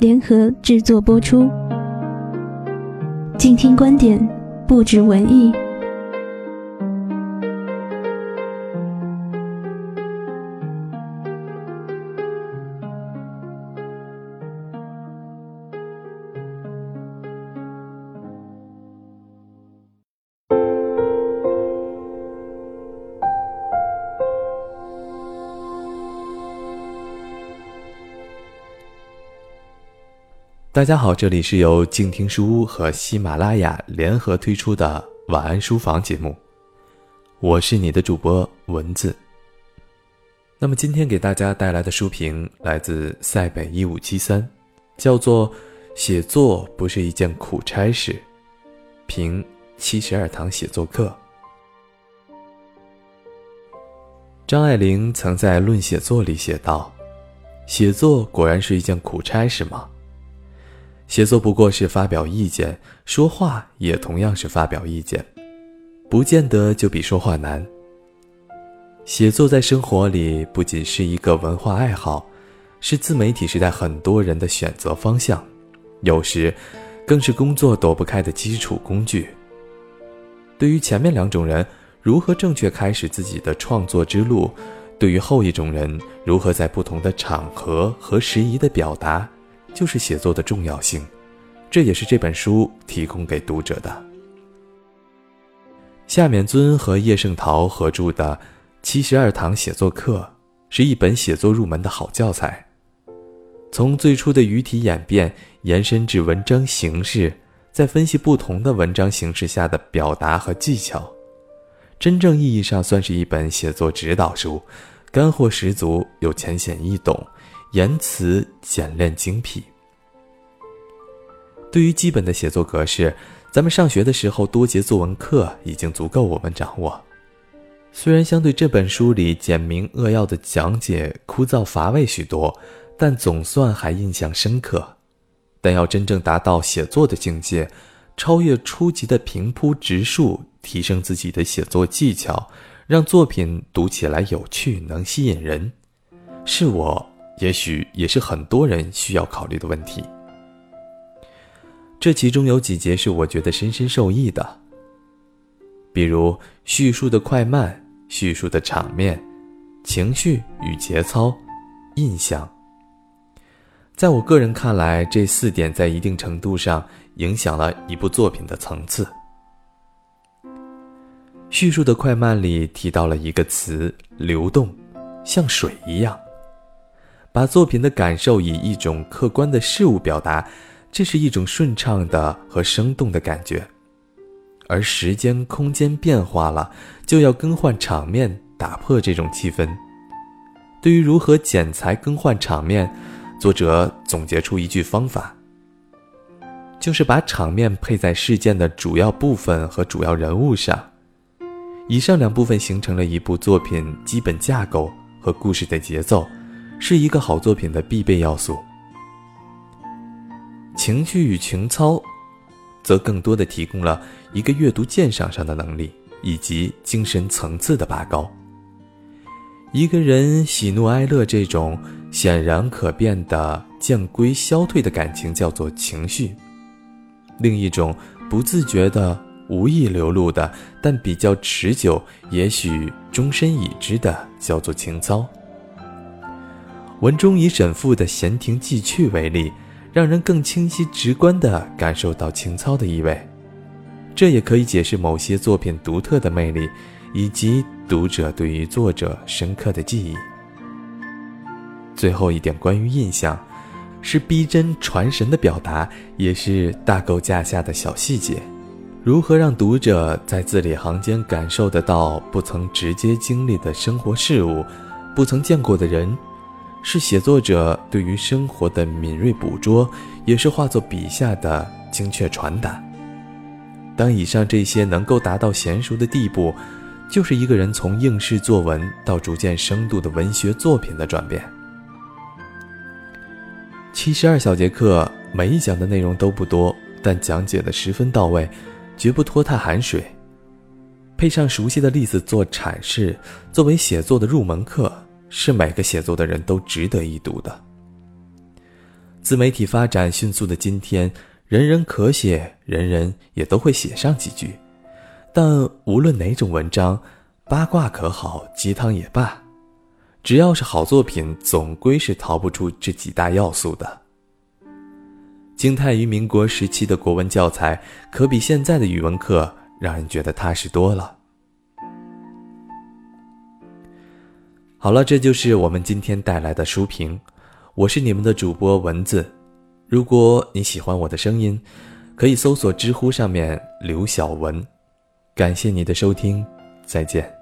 联合制作播出，静听观点，不止文艺。大家好，这里是由静听书屋和喜马拉雅联合推出的晚安书房节目，我是你的主播蚊子。那么今天给大家带来的书评来自塞北一五七三，叫做《写作不是一件苦差事》，评七十二堂写作课。张爱玲曾在《论写作》里写道：“写作果然是一件苦差事吗？”写作不过是发表意见，说话也同样是发表意见，不见得就比说话难。写作在生活里不仅是一个文化爱好，是自媒体时代很多人的选择方向，有时更是工作躲不开的基础工具。对于前面两种人如何正确开始自己的创作之路，对于后一种人如何在不同的场合和时宜的表达。就是写作的重要性，这也是这本书提供给读者的。夏勉尊和叶圣陶合著的《七十二堂写作课》是一本写作入门的好教材。从最初的语体演变延伸至文章形式，再分析不同的文章形式下的表达和技巧，真正意义上算是一本写作指导书，干货十足又浅显易懂。言辞简练精辟。对于基本的写作格式，咱们上学的时候多节作文课已经足够我们掌握。虽然相对这本书里简明扼要的讲解枯燥乏味许多，但总算还印象深刻。但要真正达到写作的境界，超越初级的平铺直述，提升自己的写作技巧，让作品读起来有趣能吸引人，是我。也许也是很多人需要考虑的问题。这其中有几节是我觉得深深受益的，比如叙述的快慢、叙述的场面、情绪与节操、印象。在我个人看来，这四点在一定程度上影响了一部作品的层次。叙述的快慢里提到了一个词“流动”，像水一样。把作品的感受以一种客观的事物表达，这是一种顺畅的和生动的感觉。而时间、空间变化了，就要更换场面，打破这种气氛。对于如何剪裁更换场面，作者总结出一句方法，就是把场面配在事件的主要部分和主要人物上。以上两部分形成了一部作品基本架构和故事的节奏。是一个好作品的必备要素。情绪与情操，则更多的提供了一个阅读鉴赏上的能力以及精神层次的拔高。一个人喜怒哀乐这种显然可变的渐归消退的感情叫做情绪，另一种不自觉的无意流露的但比较持久，也许终身已知的叫做情操。文中以沈复的闲庭寄趣为例，让人更清晰直观地感受到情操的意味。这也可以解释某些作品独特的魅力，以及读者对于作者深刻的记忆。最后一点关于印象，是逼真传神的表达，也是大构架下的小细节。如何让读者在字里行间感受得到不曾直接经历的生活事物，不曾见过的人，是写作者对于生活的敏锐捕捉，也是画作笔下的精确传达。当以上这些能够达到娴熟的地步，就是一个人从应试作文到逐渐深度的文学作品的转变。七十二小节课，每一讲的内容都不多，但讲解的十分到位。绝不拖沓含水，配上熟悉的例子做阐释，作为写作的入门课，是每个写作的人都值得一读的。自媒体发展迅速的今天，人人可写，人人也都会写上几句。但无论哪种文章，八卦可好，鸡汤也罢，只要是好作品，总归是逃不出这几大要素的。惊叹于民国时期的国文教材，可比现在的语文课让人觉得踏实多了。好了，这就是我们今天带来的书评。我是你们的主播文字。如果你喜欢我的声音，可以搜索知乎上面刘晓文。感谢你的收听，再见。